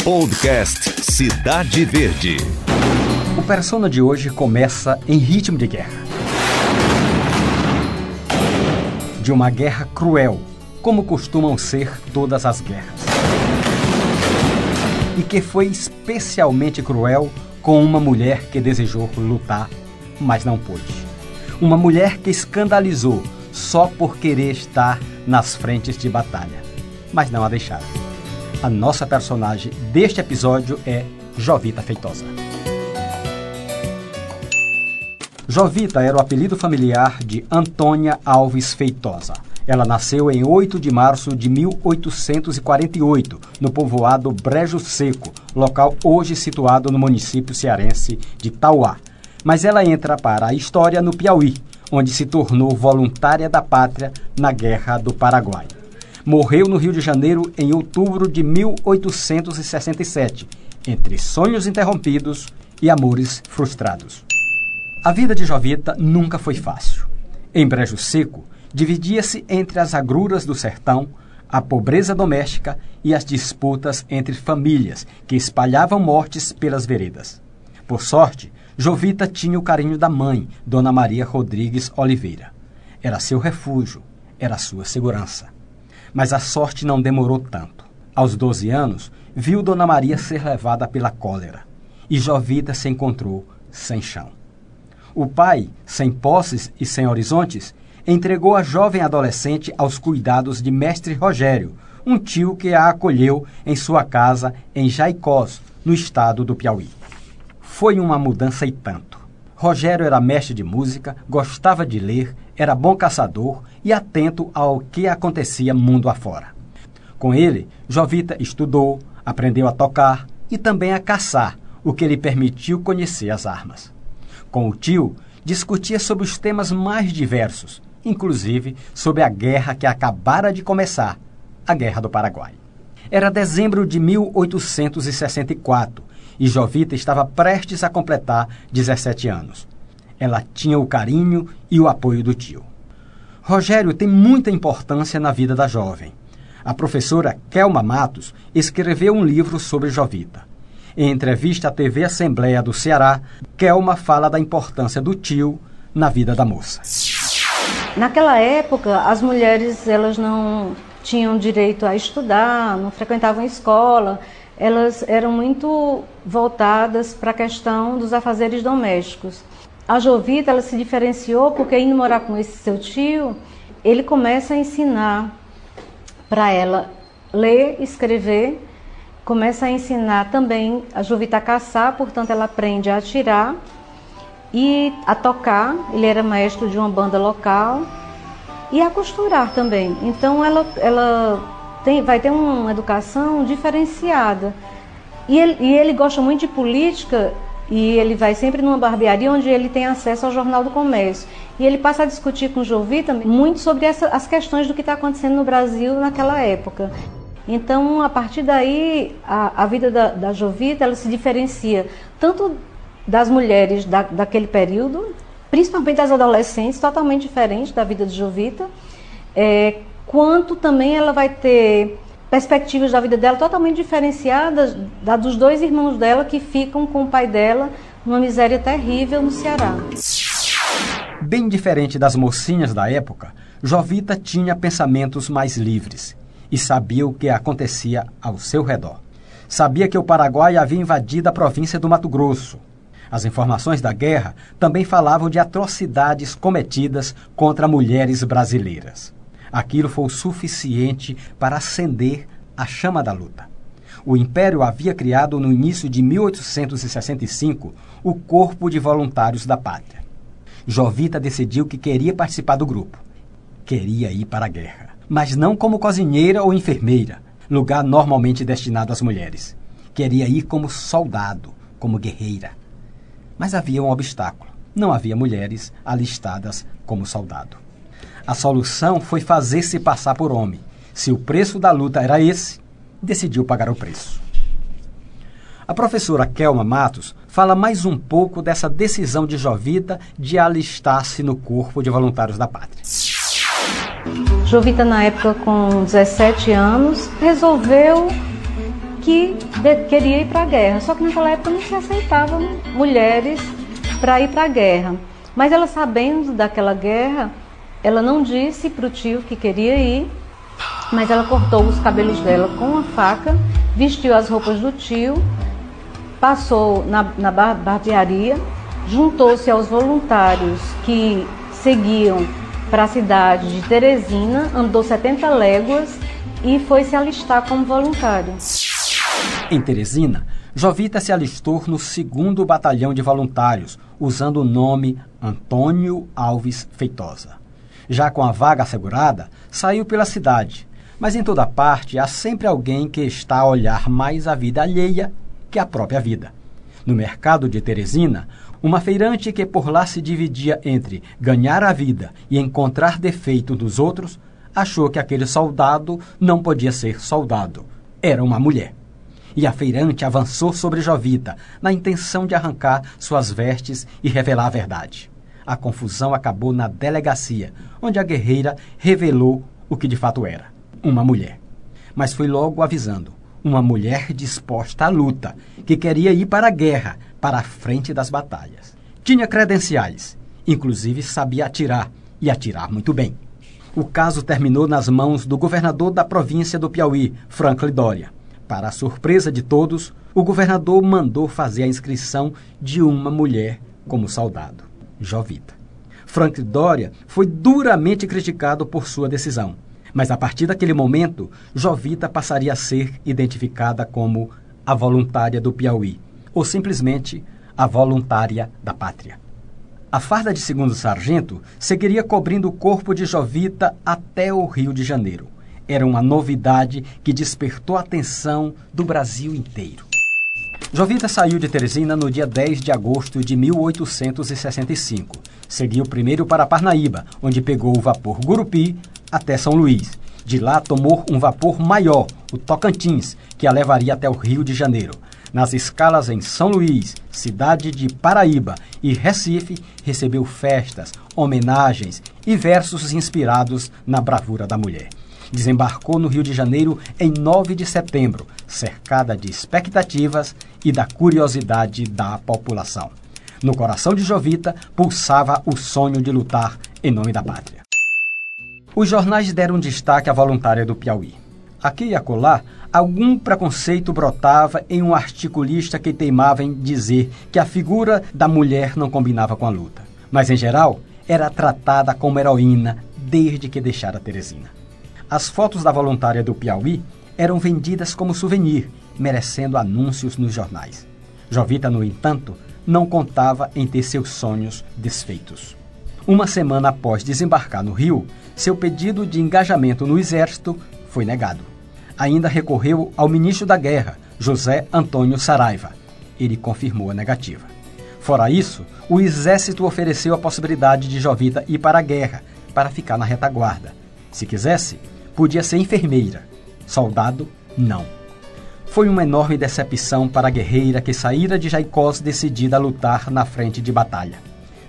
Podcast Cidade Verde. O persona de hoje começa em ritmo de guerra. De uma guerra cruel, como costumam ser todas as guerras. E que foi especialmente cruel com uma mulher que desejou lutar, mas não pôde. Uma mulher que escandalizou só por querer estar nas frentes de batalha, mas não a deixaram. A nossa personagem deste episódio é Jovita Feitosa. Jovita era o apelido familiar de Antônia Alves Feitosa. Ela nasceu em 8 de março de 1848, no povoado Brejo Seco, local hoje situado no município cearense de Tauá. Mas ela entra para a história no Piauí, onde se tornou voluntária da pátria na Guerra do Paraguai. Morreu no Rio de Janeiro em outubro de 1867, entre sonhos interrompidos e amores frustrados. A vida de Jovita nunca foi fácil. Em Brejo Seco, dividia-se entre as agruras do sertão, a pobreza doméstica e as disputas entre famílias que espalhavam mortes pelas veredas. Por sorte, Jovita tinha o carinho da mãe, Dona Maria Rodrigues Oliveira. Era seu refúgio, era sua segurança. Mas a sorte não demorou tanto. Aos 12 anos, viu Dona Maria ser levada pela cólera e Jovita se encontrou sem chão. O pai, sem posses e sem horizontes, entregou a jovem adolescente aos cuidados de mestre Rogério, um tio que a acolheu em sua casa em Jaicós, no estado do Piauí. Foi uma mudança e tanto. Rogério era mestre de música, gostava de ler, era bom caçador e atento ao que acontecia mundo afora. Com ele, Jovita estudou, aprendeu a tocar e também a caçar, o que lhe permitiu conhecer as armas. Com o tio, discutia sobre os temas mais diversos, inclusive sobre a guerra que acabara de começar, a Guerra do Paraguai. Era dezembro de 1864 e Jovita estava prestes a completar 17 anos. Ela tinha o carinho e o apoio do tio. Rogério tem muita importância na vida da jovem. A professora Kelma Matos escreveu um livro sobre Jovita. Em entrevista à TV Assembleia do Ceará, Kelma fala da importância do tio na vida da moça. Naquela época, as mulheres elas não tinham direito a estudar, não frequentavam escola, elas eram muito voltadas para a questão dos afazeres domésticos. A Jovita ela se diferenciou porque indo morar com esse seu tio, ele começa a ensinar para ela ler, escrever, começa a ensinar também a Jovita a caçar, portanto ela aprende a atirar e a tocar. Ele era maestro de uma banda local e a costurar também. Então ela, ela tem, vai ter uma educação diferenciada. E ele, e ele gosta muito de política e ele vai sempre numa barbearia onde ele tem acesso ao Jornal do Comércio. E ele passa a discutir com o Jovi também muito sobre essa, as questões do que está acontecendo no Brasil naquela época. Então, a partir daí, a, a vida da, da Jovita ela se diferencia tanto das mulheres da, daquele período, principalmente das adolescentes, totalmente diferente da vida de Jovita, é, quanto também ela vai ter perspectivas da vida dela totalmente diferenciadas da dos dois irmãos dela que ficam com o pai dela numa miséria terrível no Ceará. Bem diferente das mocinhas da época, Jovita tinha pensamentos mais livres e sabia o que acontecia ao seu redor. Sabia que o Paraguai havia invadido a província do Mato Grosso, as informações da guerra também falavam de atrocidades cometidas contra mulheres brasileiras. Aquilo foi o suficiente para acender a chama da luta. O Império havia criado no início de 1865 o Corpo de Voluntários da Pátria. Jovita decidiu que queria participar do grupo. Queria ir para a guerra, mas não como cozinheira ou enfermeira, lugar normalmente destinado às mulheres. Queria ir como soldado, como guerreira. Mas havia um obstáculo: não havia mulheres alistadas como soldado. A solução foi fazer-se passar por homem. Se o preço da luta era esse, decidiu pagar o preço. A professora Kelma Matos fala mais um pouco dessa decisão de Jovita de alistar-se no Corpo de Voluntários da Pátria. Jovita, na época com 17 anos, resolveu que queria ir para a guerra. Só que naquela época não se aceitavam mulheres para ir para a guerra. Mas ela sabendo daquela guerra, ela não disse para o tio que queria ir, mas ela cortou os cabelos dela com a faca, vestiu as roupas do tio, passou na, na barbearia, juntou-se aos voluntários que seguiam para a cidade de Teresina, andou 70 léguas e foi se alistar como voluntário. Em Teresina, Jovita se alistou no segundo batalhão de voluntários, usando o nome Antônio Alves Feitosa. Já com a vaga assegurada, saiu pela cidade, mas em toda parte há sempre alguém que está a olhar mais a vida alheia que a própria vida. No mercado de Teresina, uma feirante que por lá se dividia entre ganhar a vida e encontrar defeito nos outros, achou que aquele soldado não podia ser soldado. Era uma mulher. E a feirante avançou sobre Jovita, na intenção de arrancar suas vestes e revelar a verdade. A confusão acabou na delegacia, onde a guerreira revelou o que de fato era: uma mulher. Mas foi logo avisando: uma mulher disposta à luta, que queria ir para a guerra, para a frente das batalhas. Tinha credenciais, inclusive sabia atirar, e atirar muito bem. O caso terminou nas mãos do governador da província do Piauí, Franklin Doria. Para a surpresa de todos, o governador mandou fazer a inscrição de uma mulher como soldado, Jovita. Franklin Doria foi duramente criticado por sua decisão. Mas a partir daquele momento, Jovita passaria a ser identificada como a voluntária do Piauí, ou simplesmente a voluntária da pátria. A farda de segundo sargento seguiria cobrindo o corpo de Jovita até o Rio de Janeiro. Era uma novidade que despertou a atenção do Brasil inteiro. Jovita saiu de Teresina no dia 10 de agosto de 1865. Seguiu primeiro para Parnaíba, onde pegou o vapor Gurupi até São Luís. De lá tomou um vapor maior, o Tocantins, que a levaria até o Rio de Janeiro. Nas escalas em São Luís, cidade de Paraíba e Recife, recebeu festas, homenagens e versos inspirados na bravura da mulher. Desembarcou no Rio de Janeiro em 9 de setembro, cercada de expectativas e da curiosidade da população. No coração de Jovita pulsava o sonho de lutar em nome da pátria. Os jornais deram destaque à voluntária do Piauí. Aqui e acolá, algum preconceito brotava em um articulista que teimava em dizer que a figura da mulher não combinava com a luta. Mas, em geral, era tratada como heroína desde que deixara Teresina. As fotos da voluntária do Piauí eram vendidas como souvenir, merecendo anúncios nos jornais. Jovita, no entanto, não contava em ter seus sonhos desfeitos. Uma semana após desembarcar no Rio, seu pedido de engajamento no exército foi negado. Ainda recorreu ao ministro da Guerra, José Antônio Saraiva. Ele confirmou a negativa. Fora isso, o exército ofereceu a possibilidade de Jovita ir para a guerra, para ficar na retaguarda. Se quisesse, podia ser enfermeira. Soldado, não. Foi uma enorme decepção para a guerreira que saíra de Jaicós decidida a lutar na frente de batalha.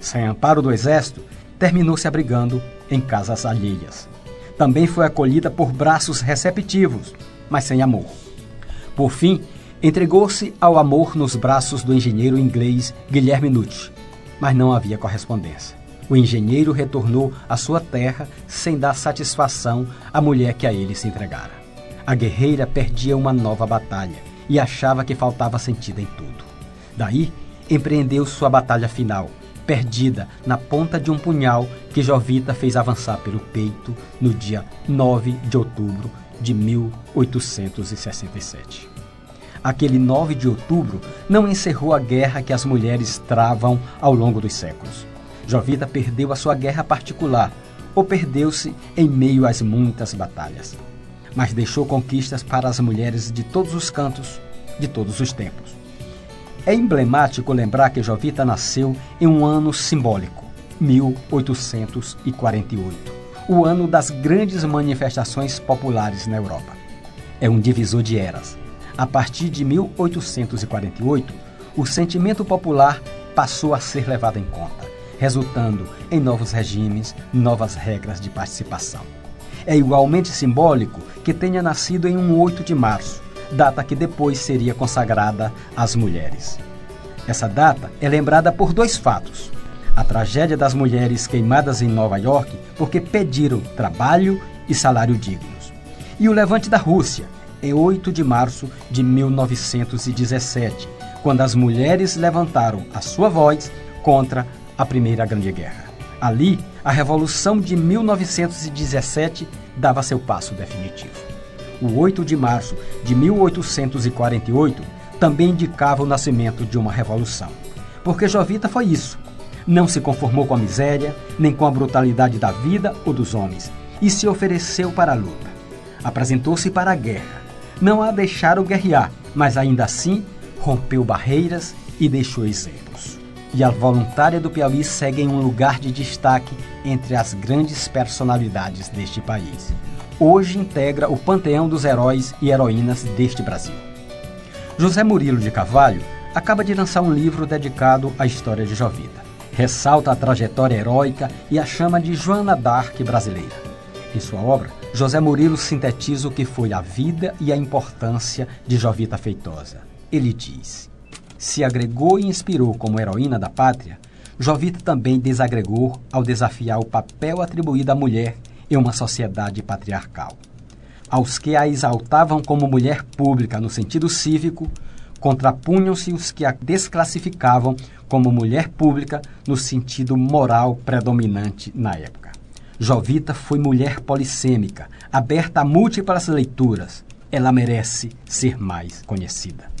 Sem amparo do exército, terminou se abrigando em casas alheias. Também foi acolhida por braços receptivos, mas sem amor. Por fim, entregou-se ao amor nos braços do engenheiro inglês Guilherme Nutt, mas não havia correspondência. O engenheiro retornou à sua terra sem dar satisfação à mulher que a ele se entregara. A guerreira perdia uma nova batalha e achava que faltava sentido em tudo. Daí, empreendeu sua batalha final, perdida na ponta de um punhal que Jovita fez avançar pelo peito no dia 9 de outubro de 1867. Aquele 9 de outubro não encerrou a guerra que as mulheres travam ao longo dos séculos. Jovita perdeu a sua guerra particular, ou perdeu-se em meio às muitas batalhas. Mas deixou conquistas para as mulheres de todos os cantos, de todos os tempos. É emblemático lembrar que Jovita nasceu em um ano simbólico, 1848, o ano das grandes manifestações populares na Europa. É um divisor de eras. A partir de 1848, o sentimento popular passou a ser levado em conta, resultando em novos regimes, novas regras de participação. É igualmente simbólico que tenha nascido em um 8 de março, data que depois seria consagrada às mulheres. Essa data é lembrada por dois fatos. A tragédia das mulheres queimadas em Nova York porque pediram trabalho e salário dignos. E o levante da Rússia, em 8 de março de 1917, quando as mulheres levantaram a sua voz contra a Primeira Grande Guerra. Ali, a Revolução de 1917 dava seu passo definitivo. O 8 de março de 1848 também indicava o nascimento de uma revolução. Porque Jovita foi isso. Não se conformou com a miséria, nem com a brutalidade da vida ou dos homens, e se ofereceu para a luta. Apresentou-se para a guerra. Não a deixaram guerrear, mas ainda assim rompeu barreiras e deixou exemplos. E a voluntária do Piauí segue em um lugar de destaque entre as grandes personalidades deste país. Hoje integra o panteão dos heróis e heroínas deste Brasil. José Murilo de Carvalho acaba de lançar um livro dedicado à história de Jovita. Ressalta a trajetória heróica e a chama de Joana d'Arc brasileira. Em sua obra, José Murilo sintetiza o que foi a vida e a importância de Jovita Feitosa. Ele diz: Se agregou e inspirou como heroína da pátria, Jovita também desagregou ao desafiar o papel atribuído à mulher em uma sociedade patriarcal. Aos que a exaltavam como mulher pública no sentido cívico, contrapunham-se os que a desclassificavam como mulher pública no sentido moral predominante na época. Jovita foi mulher polissêmica, aberta a múltiplas leituras. Ela merece ser mais conhecida.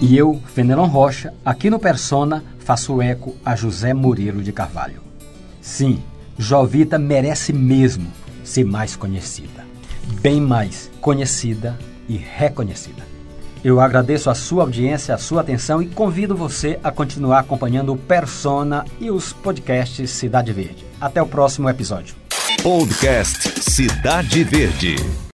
E eu, Fenelon Rocha, aqui no Persona, faço eco a José Murilo de Carvalho. Sim, Jovita merece mesmo ser mais conhecida. Bem mais conhecida e reconhecida. Eu agradeço a sua audiência, a sua atenção e convido você a continuar acompanhando o Persona e os podcasts Cidade Verde. Até o próximo episódio. Podcast Cidade Verde.